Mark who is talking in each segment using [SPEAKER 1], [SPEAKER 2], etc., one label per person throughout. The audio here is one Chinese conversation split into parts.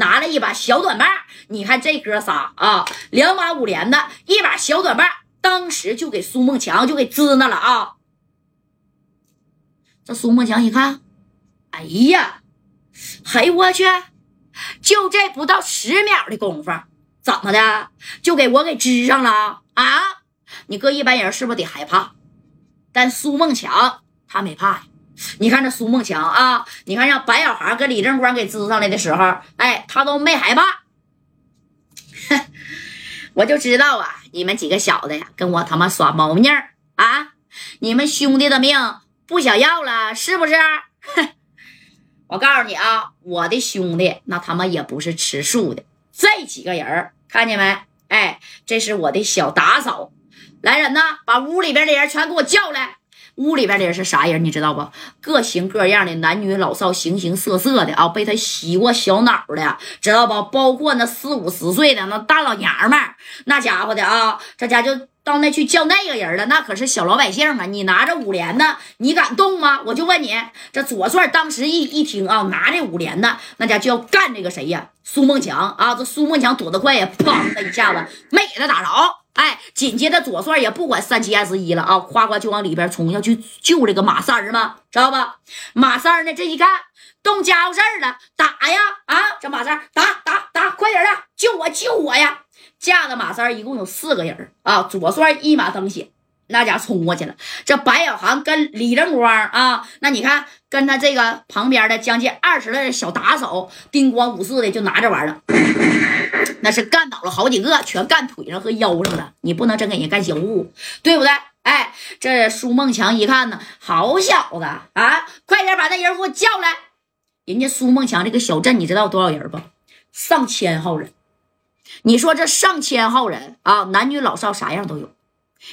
[SPEAKER 1] 拿了一把小短棒。你看这哥仨啊，两把五连的，一把小短棒，当时就给苏梦强就给支那了啊。这苏梦强一看，哎呀，嘿我去，就这不到十秒的功夫，怎么的就给我给支上了啊？你搁一般人是不是得害怕？但苏梦强他没怕呀。你看这苏梦强啊，你看让白小航跟李正光给支上来的时候，哎，他都没害怕。我就知道啊，你们几个小子呀，跟我他妈耍猫腻儿啊！你们兄弟的命不想要了是不是？我告诉你啊，我的兄弟那他妈也不是吃素的。这几个人看见没？哎，这是我的小打手。来人呐，把屋里边的人全给我叫来。屋里边的人是啥人？你知道不？各型各样的男女老少，形形色色的啊！被他洗过小脑的，知道不？包括那四五十岁的那大老娘们，那家伙的啊！这家就到那去叫那个人了，那可是小老百姓啊！你拿着五连的，你敢动吗？我就问你，这左帅当时一一听啊，拿着五连的，那家就要干这个谁呀？苏梦强啊！这苏梦强躲得快呀，砰的一下子没给他打着。紧接着左帅也不管三七二十一了啊，夸夸就往里边冲，要去救这个马三儿嘛，知道吧？马三儿呢，这一看动家伙事儿了，打呀啊！这马三儿打打打，快点的，救我救我呀！架着马三儿一共有四个人啊，左帅一马当先。那家冲过去了，这白小航跟李正光啊，那你看跟他这个旁边的将近二十的小打手，叮咣五四的就拿这玩意儿，那是干倒了好几个，全干腿上和腰上了。你不能真给人干小物，对不对？哎，这苏梦强一看呢，好小子啊，快点把那人给我叫来。人家苏梦强这个小镇，你知道多少人不？上千号人。你说这上千号人啊，男女老少啥样都有。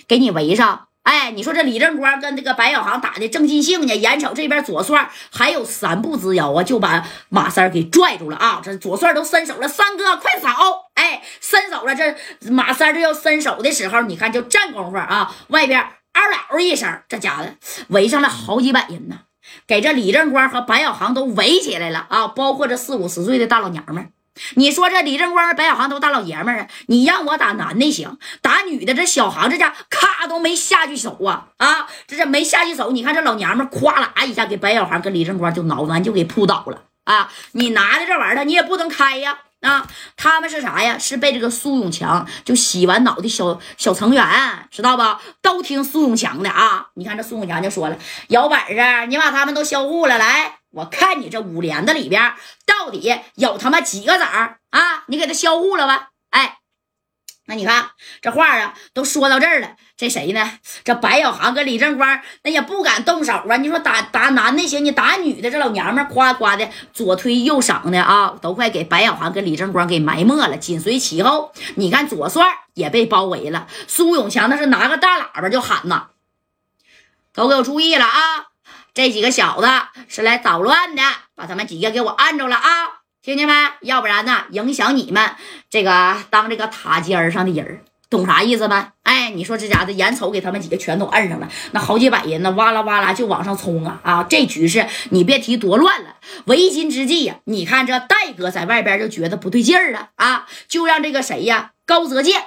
[SPEAKER 1] 给你围上，哎，你说这李正光跟这个白小航打的正尽兴呢，眼瞅这边左帅还有三步之遥啊，就把马三给拽住了啊！这左帅都伸手了，三哥快走！哎，伸手了，这马三这要伸手的时候，你看就站功夫啊，外边嗷嗷一声，这家伙围上了好几百人呢，给这李正光和白小航都围起来了啊，包括这四五十岁的大老娘们。你说这李正光、白小航都大老爷们儿啊，你让我打男的行，打女的这小航这家咔都没下去手啊啊！这这没下去手，你看这老娘们咵啦一下给白小航跟李正光就挠完就给扑倒了啊！你拿的这玩意儿你也不能开呀啊！他们是啥呀？是被这个苏永强就洗完脑的小小成员，知道吧？都听苏永强的啊！你看这苏永强就说了，有本事你把他们都销户了来。我看你这五连子里边到底有他妈几个子儿啊？你给他销户了吧？哎，那你看这话啊，都说到这儿了。这谁呢？这白小航跟李正光那也不敢动手啊。你说打打男的行，你打女的，这老娘们夸夸的左推右搡的啊，都快给白小航跟李正光给埋没了。紧随其后，你看左帅也被包围了。苏永强那是拿个大喇叭就喊呐：“都给我注意了啊！”这几个小子是来捣乱的，把他们几个给我按住了啊！听见没？要不然呢，影响你们这个当这个塔尖上的人，懂啥意思吗？哎，你说这家子眼瞅给他们几个全都按上了，那好几百人呢，哇啦哇啦就往上冲啊！啊，这局势你别提多乱了。为今之计呀，你看这戴哥在外边就觉得不对劲儿了啊，就让这个谁呀，高泽健，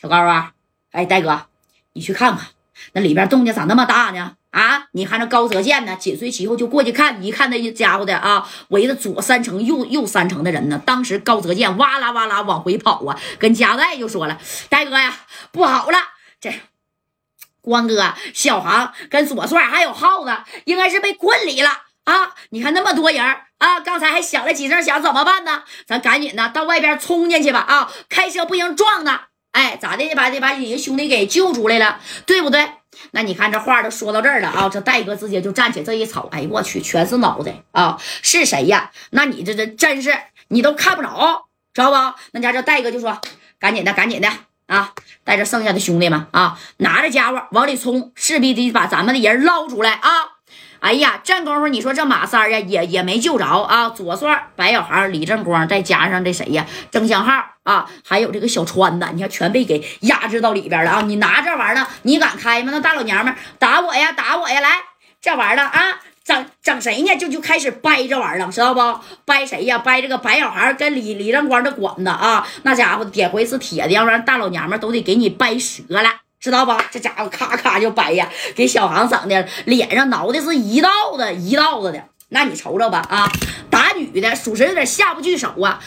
[SPEAKER 1] 小高啊，哎，戴哥，你去看看那里边动静咋那么大呢？啊！你看这高泽健呢，紧随其后就过去看，一看那家伙的啊，围着左三层右右三层的人呢。当时高泽健哇啦哇啦往回跑啊，跟加代就说了：“大哥呀，不好了，这关哥、小航跟左帅还有耗子，应该是被困里了啊！你看那么多人啊，刚才还响了几声响，怎么办呢？咱赶紧的到外边冲进去吧！啊，开车不行撞他，哎，咋的？把这把你兄弟给救出来了，对不对？”那你看这话都说到这儿了啊！这戴哥直接就站起，这一瞅，哎呦我去，全是脑袋啊！是谁呀？那你这这真是你都看不着，知道不？那家这戴哥就说：“赶紧的，赶紧的啊！带着剩下的兄弟们啊，拿着家伙往里冲，势必得把咱们的人捞出来啊！”哎呀，这功夫你说这马三呀，也也没救着啊！左帅、白小航、李正光，再加上这谁呀，郑祥浩啊，还有这个小川子，你看全被给压制到里边了啊！你拿这玩意儿，你敢开吗？那大老娘们打我呀，打我呀！来，这玩意儿啊，整整谁呢？就就开始掰这玩意儿了，知道不？掰谁呀？掰这个白小孩跟李李正光的管子啊！那家伙点回是铁的，要不然大老娘们都得给你掰折了，知道吧？这家伙咔咔就掰呀，给小航整的脸上挠的是一道子一道子的。那你瞅瞅吧啊，打女的属实有点下不去手啊。